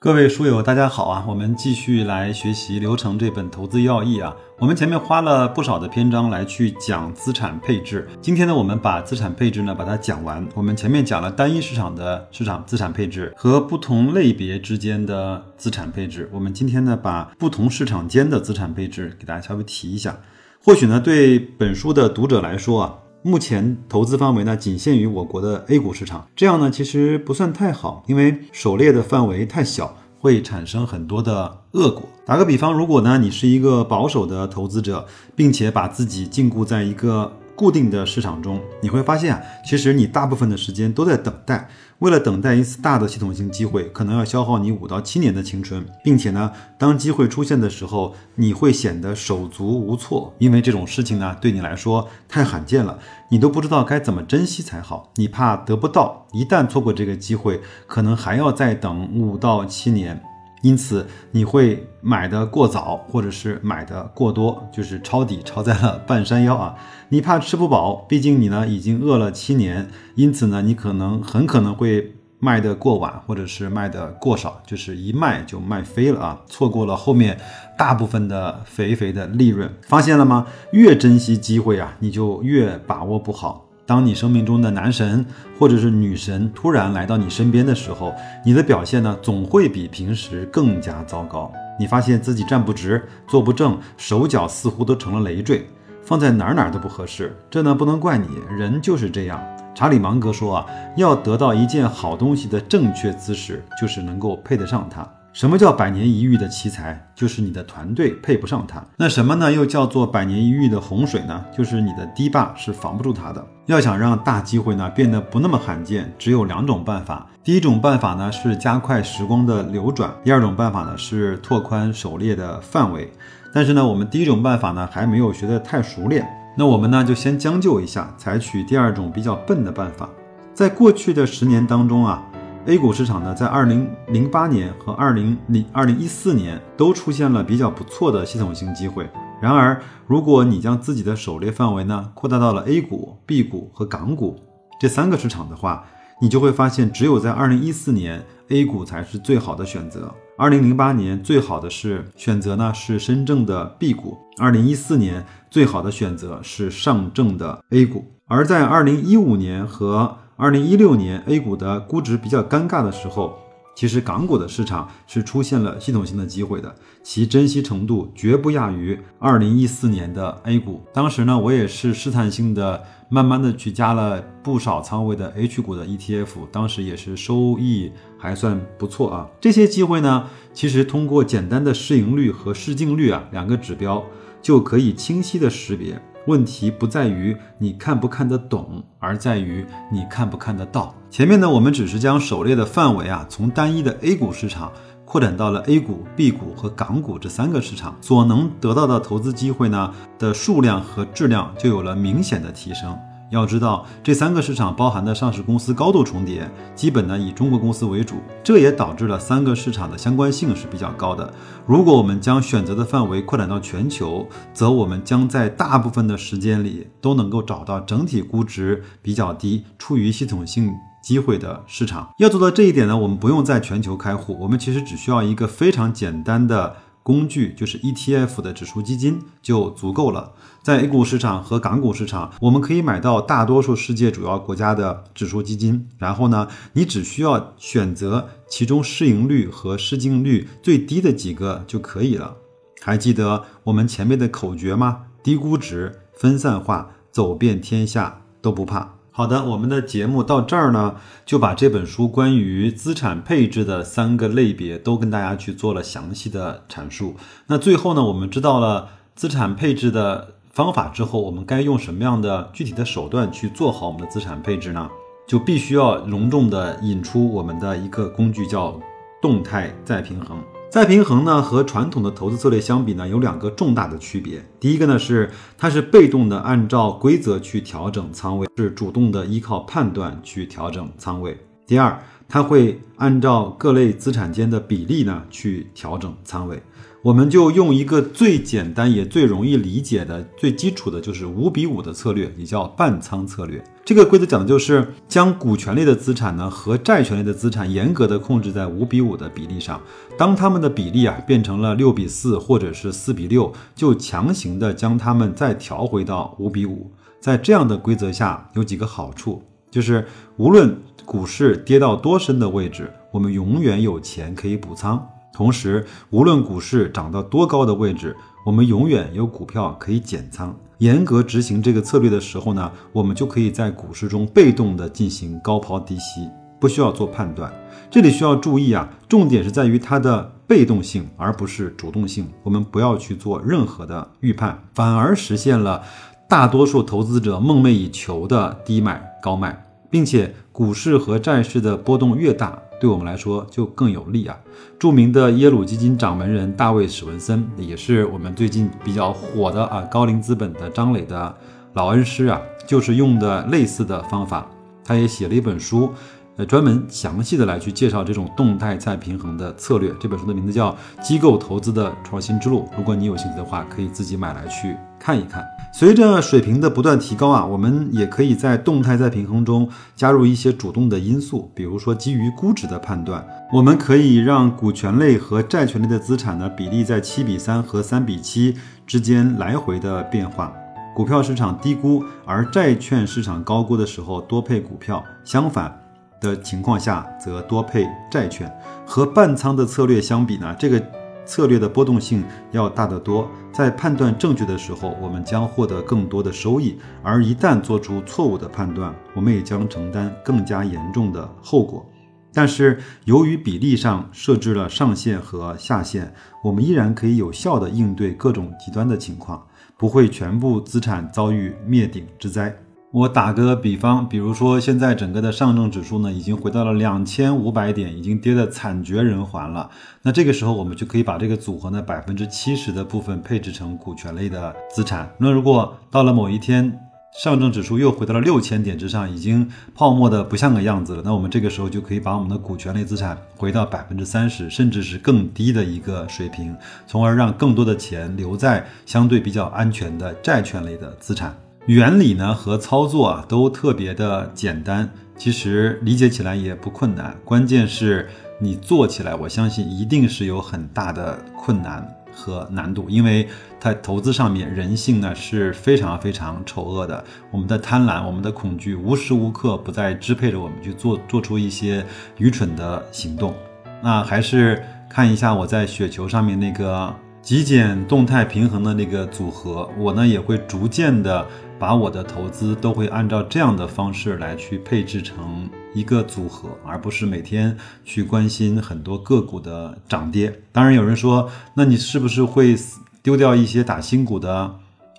各位书友，大家好啊！我们继续来学习《流程》这本投资要义啊。我们前面花了不少的篇章来去讲资产配置，今天呢，我们把资产配置呢把它讲完。我们前面讲了单一市场的市场资产配置和不同类别之间的资产配置，我们今天呢把不同市场间的资产配置给大家稍微提一下。或许呢，对本书的读者来说啊。目前投资范围呢，仅限于我国的 A 股市场，这样呢，其实不算太好，因为狩猎的范围太小，会产生很多的恶果。打个比方，如果呢，你是一个保守的投资者，并且把自己禁锢在一个固定的市场中，你会发现啊，其实你大部分的时间都在等待。为了等待一次大的系统性机会，可能要消耗你五到七年的青春，并且呢，当机会出现的时候，你会显得手足无措，因为这种事情呢，对你来说太罕见了，你都不知道该怎么珍惜才好。你怕得不到，一旦错过这个机会，可能还要再等五到七年。因此，你会买的过早，或者是买的过多，就是抄底抄在了半山腰啊！你怕吃不饱，毕竟你呢已经饿了七年，因此呢，你可能很可能会卖的过晚，或者是卖的过少，就是一卖就卖飞了啊！错过了后面大部分的肥肥的利润，发现了吗？越珍惜机会啊，你就越把握不好。当你生命中的男神或者是女神突然来到你身边的时候，你的表现呢总会比平时更加糟糕。你发现自己站不直、坐不正，手脚似乎都成了累赘，放在哪儿哪儿都不合适。这呢不能怪你，人就是这样。查理芒格说啊，要得到一件好东西的正确姿势，就是能够配得上它。什么叫百年一遇的奇才？就是你的团队配不上他。那什么呢？又叫做百年一遇的洪水呢？就是你的堤坝是防不住他的。要想让大机会呢变得不那么罕见，只有两种办法。第一种办法呢是加快时光的流转，第二种办法呢是拓宽狩猎的范围。但是呢，我们第一种办法呢还没有学得太熟练，那我们呢就先将就一下，采取第二种比较笨的办法。在过去的十年当中啊。A 股市场呢，在二零零八年和二零零二零一四年都出现了比较不错的系统性机会。然而，如果你将自己的狩猎范围呢扩大到了 A 股、B 股和港股这三个市场的话，你就会发现，只有在二零一四年 A 股才是最好的选择。二零零八年最好的是选择呢是深圳的 B 股，二零一四年最好的选择是上证的 A 股。而在二零一五年和二零一六年 A 股的估值比较尴尬的时候，其实港股的市场是出现了系统性的机会的，其珍惜程度绝不亚于二零一四年的 A 股。当时呢，我也是试探性的，慢慢的去加了不少仓位的 H 股的 ETF，当时也是收益还算不错啊。这些机会呢，其实通过简单的市盈率和市净率啊两个指标，就可以清晰的识别。问题不在于你看不看得懂，而在于你看不看得到。前面呢，我们只是将狩猎的范围啊，从单一的 A 股市场扩展到了 A 股、B 股和港股这三个市场，所能得到的投资机会呢的数量和质量就有了明显的提升。要知道，这三个市场包含的上市公司高度重叠，基本呢以中国公司为主，这也导致了三个市场的相关性是比较高的。如果我们将选择的范围扩展到全球，则我们将在大部分的时间里都能够找到整体估值比较低、处于系统性机会的市场。要做到这一点呢，我们不用在全球开户，我们其实只需要一个非常简单的。工具就是 ETF 的指数基金就足够了。在 A 股市场和港股市场，我们可以买到大多数世界主要国家的指数基金。然后呢，你只需要选择其中市盈率和市净率最低的几个就可以了。还记得我们前面的口诀吗？低估值、分散化、走遍天下都不怕。好的，我们的节目到这儿呢，就把这本书关于资产配置的三个类别都跟大家去做了详细的阐述。那最后呢，我们知道了资产配置的方法之后，我们该用什么样的具体的手段去做好我们的资产配置呢？就必须要隆重的引出我们的一个工具，叫动态再平衡。再平衡呢和传统的投资策略相比呢，有两个重大的区别。第一个呢是它是被动的按照规则去调整仓位，是主动的依靠判断去调整仓位。第二，它会按照各类资产间的比例呢去调整仓位。我们就用一个最简单也最容易理解的、最基础的，就是五比五的策略，也叫半仓策略。这个规则讲的就是将股权类的资产呢和债权类的资产严格的控制在五比五的比例上。当它们的比例啊变成了六比四或者是四比六，就强行的将它们再调回到五比五。在这样的规则下，有几个好处，就是无论股市跌到多深的位置，我们永远有钱可以补仓。同时，无论股市涨到多高的位置，我们永远有股票可以减仓。严格执行这个策略的时候呢，我们就可以在股市中被动的进行高抛低吸，不需要做判断。这里需要注意啊，重点是在于它的被动性，而不是主动性。我们不要去做任何的预判，反而实现了大多数投资者梦寐以求的低买高卖，并且股市和债市的波动越大。对我们来说就更有利啊！著名的耶鲁基金掌门人大卫史文森，也是我们最近比较火的啊高瓴资本的张磊的老恩师啊，就是用的类似的方法。他也写了一本书，呃，专门详细的来去介绍这种动态再平衡的策略。这本书的名字叫《机构投资的创新之路》。如果你有兴趣的话，可以自己买来去看一看。随着水平的不断提高啊，我们也可以在动态再平衡中加入一些主动的因素，比如说基于估值的判断，我们可以让股权类和债权类的资产呢比例在七比三和三比七之间来回的变化。股票市场低估而债券市场高估的时候多配股票，相反的情况下则多配债券。和半仓的策略相比呢，这个。策略的波动性要大得多，在判断正确的时候，我们将获得更多的收益；而一旦做出错误的判断，我们也将承担更加严重的后果。但是，由于比例上设置了上限和下限，我们依然可以有效地应对各种极端的情况，不会全部资产遭遇灭顶之灾。我打个比方，比如说现在整个的上证指数呢，已经回到了两千五百点，已经跌得惨绝人寰了。那这个时候，我们就可以把这个组合呢，百分之七十的部分配置成股权类的资产。那如果到了某一天，上证指数又回到了六千点之上，已经泡沫的不像个样子了，那我们这个时候就可以把我们的股权类资产回到百分之三十，甚至是更低的一个水平，从而让更多的钱留在相对比较安全的债券类的资产。原理呢和操作啊都特别的简单，其实理解起来也不困难，关键是你做起来，我相信一定是有很大的困难和难度，因为在投资上面，人性呢是非常非常丑恶的，我们的贪婪、我们的恐惧，无时无刻不在支配着我们去做做出一些愚蠢的行动。那还是看一下我在雪球上面那个极简动态平衡的那个组合，我呢也会逐渐的。把我的投资都会按照这样的方式来去配置成一个组合，而不是每天去关心很多个股的涨跌。当然，有人说，那你是不是会丢掉一些打新股的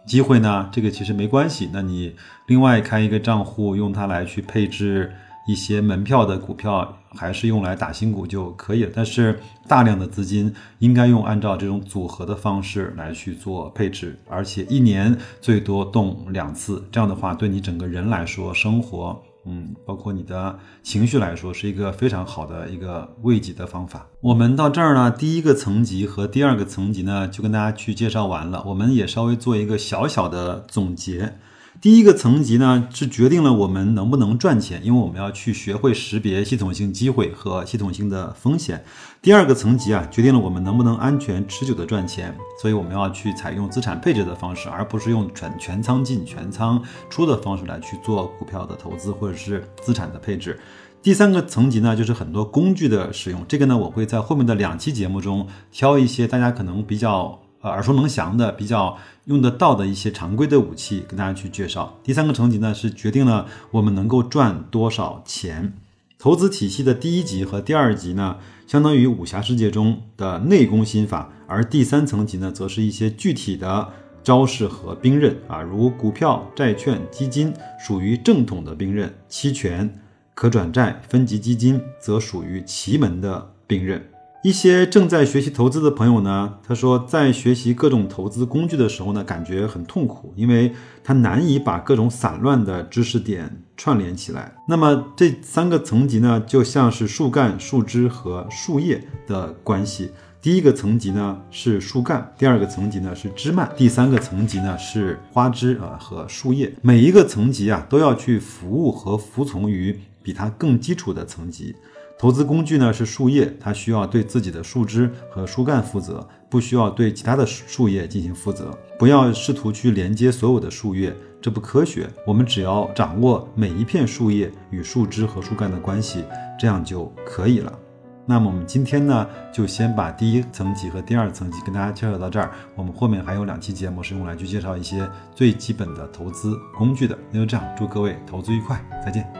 机会呢？这个其实没关系，那你另外开一个账户，用它来去配置。一些门票的股票还是用来打新股就可以了，但是大量的资金应该用按照这种组合的方式来去做配置，而且一年最多动两次，这样的话对你整个人来说，生活，嗯，包括你的情绪来说，是一个非常好的一个慰藉的方法。我们到这儿呢，第一个层级和第二个层级呢，就跟大家去介绍完了，我们也稍微做一个小小的总结。第一个层级呢，是决定了我们能不能赚钱，因为我们要去学会识别系统性机会和系统性的风险。第二个层级啊，决定了我们能不能安全持久的赚钱，所以我们要去采用资产配置的方式，而不是用全全仓进全仓出的方式来去做股票的投资或者是资产的配置。第三个层级呢，就是很多工具的使用，这个呢，我会在后面的两期节目中挑一些大家可能比较。呃，耳熟能详的、比较用得到的一些常规的武器，跟大家去介绍。第三个层级呢，是决定了我们能够赚多少钱。投资体系的第一级和第二级呢，相当于武侠世界中的内功心法，而第三层级呢，则是一些具体的招式和兵刃啊，如股票、债券、基金属于正统的兵刃，期权、可转债、分级基金则属于奇门的兵刃。一些正在学习投资的朋友呢，他说在学习各种投资工具的时候呢，感觉很痛苦，因为他难以把各种散乱的知识点串联起来。那么这三个层级呢，就像是树干、树枝和树叶的关系。第一个层级呢是树干，第二个层级呢是枝蔓，第三个层级呢是花枝啊和树叶。每一个层级啊都要去服务和服从于比它更基础的层级。投资工具呢是树叶，它需要对自己的树枝和树干负责，不需要对其他的树叶进行负责。不要试图去连接所有的树叶，这不科学。我们只要掌握每一片树叶与树枝和树干的关系，这样就可以了。那么我们今天呢，就先把第一层级和第二层级跟大家介绍到这儿。我们后面还有两期节目是用来去介绍一些最基本的投资工具的。那就这样，祝各位投资愉快，再见。